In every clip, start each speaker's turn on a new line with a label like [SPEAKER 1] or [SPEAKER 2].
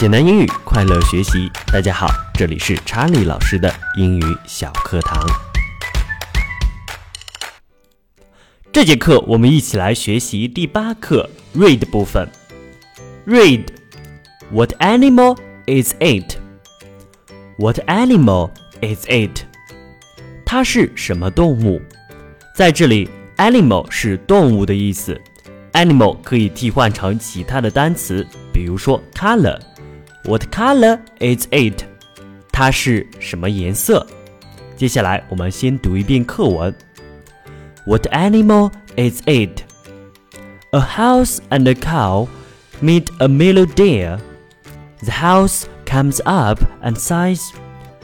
[SPEAKER 1] 简单英语，快乐学习。大家好，这里是查理老师的英语小课堂。这节课我们一起来学习第八课 read 部分。Read What animal is it? What animal is it? 它是什么动物？在这里，animal 是动物的意思。animal 可以替换成其他的单词，比如说 color。What color is it？它是什么颜色？接下来我们先读一遍课文。What animal is it? A house and a cow meet a milu deer. The house comes up and says,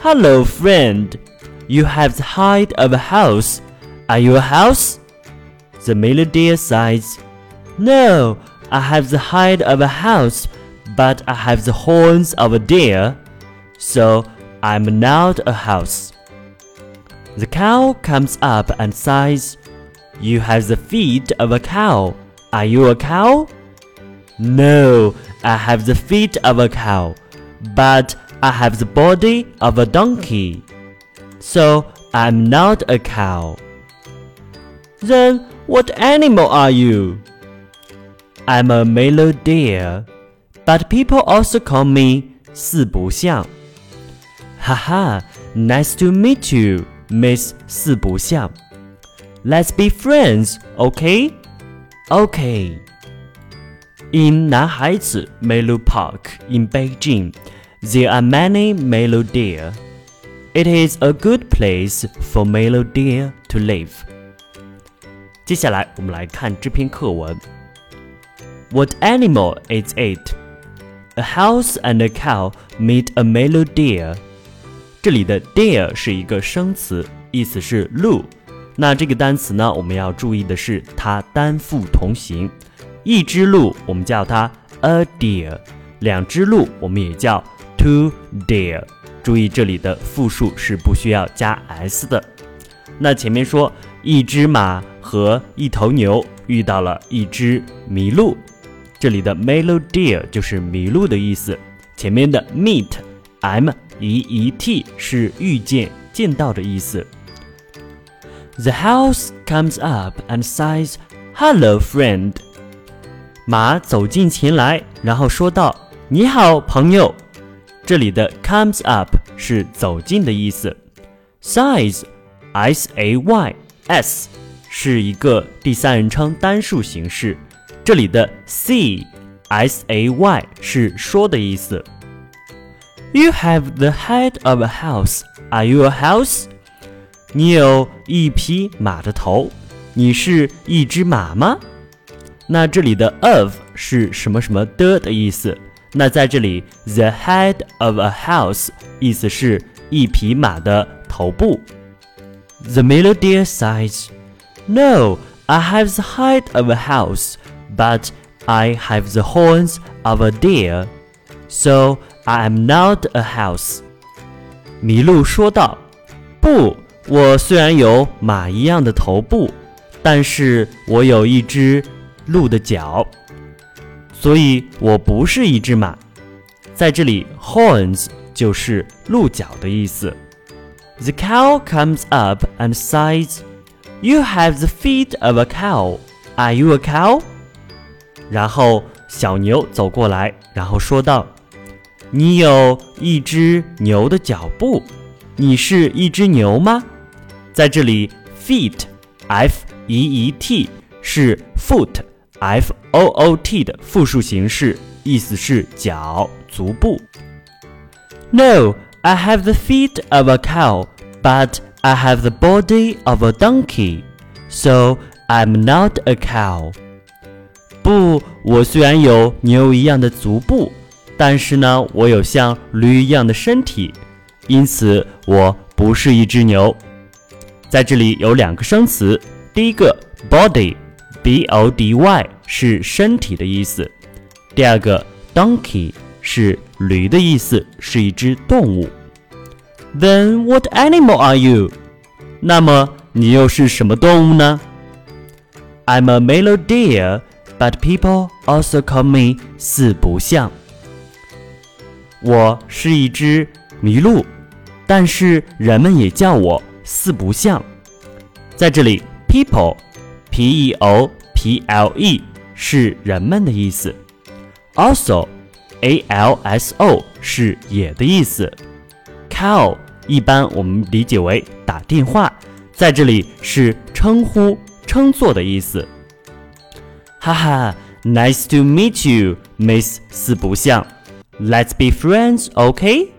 [SPEAKER 1] "Hello, friend. You have the height of a house. Are you a house?" The milu deer says, "No, I have the height of a house." But I have the horns of a deer, so I'm not a house. The cow comes up and says, You have the feet of a cow. Are you a cow? No, I have the feet of a cow, but I have the body of a donkey. So I'm not a cow. Then what animal are you? I'm a male deer, but people also call me 四不像。Haha, nice to meet you, Miss 四不像。Let's be friends, okay? Okay. In 南海子 Milu Park in Beijing, there are many milu deer. It is a good place for milu deer to live. 接下来我们来看这篇课文。What animal is it? A house and a cow meet a male deer. 这里的 deer 是一个生词，意思是鹿。那这个单词呢，我们要注意的是它单复同形。一只鹿我们叫它 a deer，两只鹿我们也叫 two deer。注意这里的复数是不需要加 s 的。那前面说一只马和一头牛遇到了一只麋鹿，这里的 male deer 就是麋鹿的意思。前面的 meet，m e e t 是遇见、见到的意思。The house comes up and says, "Hello, friend." 马走近前来，然后说道：“你好，朋友。”这里的 comes up 是走近的意思。Size，s a y s 是一个第三人称单数形式。这里的 see，s a y 是说的意思。You have the head of a house. Are you a house? 你有一匹马的头，你是一只马吗？那这里的 of 是什么什么的的意思？那在这里，the head of a house 意思是一匹马的头部。The male deer says, "No, I have the height of a house, but I have the horns of a deer, so I am not a house." 麋鹿说道：“不。”我虽然有马一样的头部，但是我有一只鹿的脚，所以我不是一只马。在这里，horns 就是鹿角的意思。The cow comes up and says, "You have the feet of a cow. Are you a cow?" 然后小牛走过来，然后说道：“你有一只牛的脚步。”你是一只牛吗？在这里，feet，f e e t 是 foot，f o o t 的复数形式，意思是脚、足部。No, I have the feet of a cow, but I have the body of a donkey, so I'm not a cow. 不，我虽然有牛一样的足部，但是呢，我有像驴一样的身体。因此，我不是一只牛。在这里有两个生词，第一个 body，b o d y 是身体的意思；第二个 donkey 是驴的意思，是一只动物。Then what animal are you？那么你又是什么动物呢？I'm a melodier But people also call me 四不像。我是一只麋鹿，但是人们也叫我四不像。在这里，people，p e o p l e 是人们的意思，also，a l s o 是也的意思，call 一般我们理解为打电话，在这里是称呼、称作的意思。哈哈，Nice to meet you，Miss 四不像。Let's be friends, OK?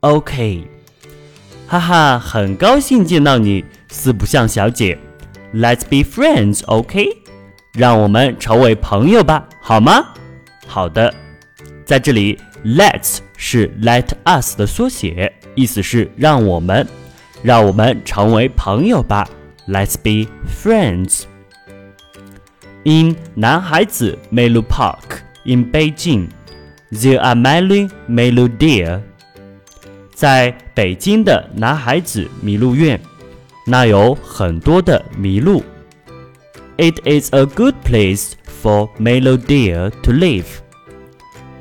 [SPEAKER 1] OK。哈哈，很高兴见到你，四不像小姐。Let's be friends, OK? 让我们成为朋友吧，好吗？好的。在这里，Let's 是 Let us 的缩写，意思是让我们，让我们成为朋友吧。Let's be friends. In Nanhaizi Milu Park in Beijing, there are many Milu deer. 在北京的南海子麋鹿苑，那有很多的麋鹿。It is a good place for Milu deer to live.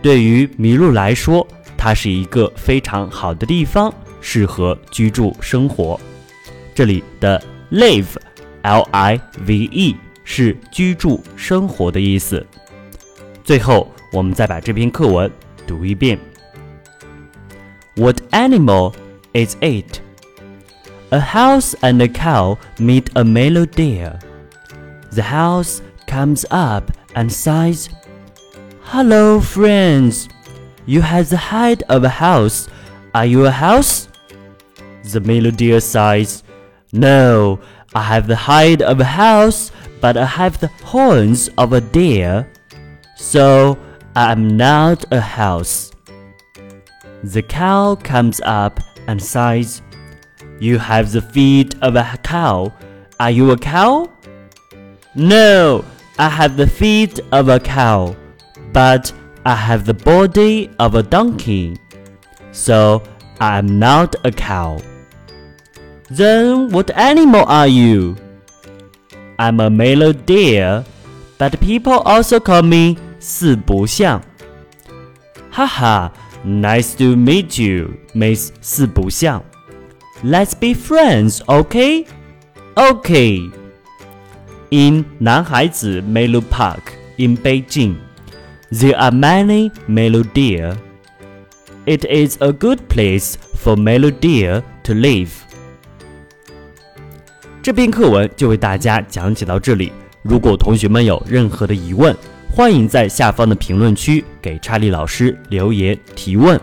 [SPEAKER 1] 对于麋鹿来说，它是一个非常好的地方，适合居住生活。这里的 live，L I V 是居住生活的意思。最后，我们再把这篇课文读一遍：What animal is it? A house and a cow meet a milu deer. The house comes up and sighs, "Hello, friends! You have the height of a house. Are you a house?" The milu deer sighs, "No, I have the height of a house." But I have the horns of a deer. So I am not a house. The cow comes up and sighs, You have the feet of a cow. Are you a cow? No, I have the feet of a cow, but I have the body of a donkey. So I am not a cow. Then what animal are you? I'm a milu deer, but people also call me 四不像。哈哈，Nice to meet you, Miss 四不像。Let's be friends, OK? OK. In 南海子 Milu Park in Beijing, there are many milu deer. It is a good place for milu deer to live. 这篇课文就为大家讲解到这里。如果同学们有任何的疑问，欢迎在下方的评论区给查理老师留言提问。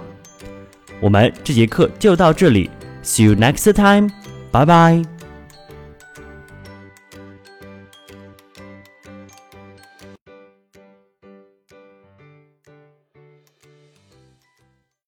[SPEAKER 1] 我们这节课就到这里，See you next time，拜拜。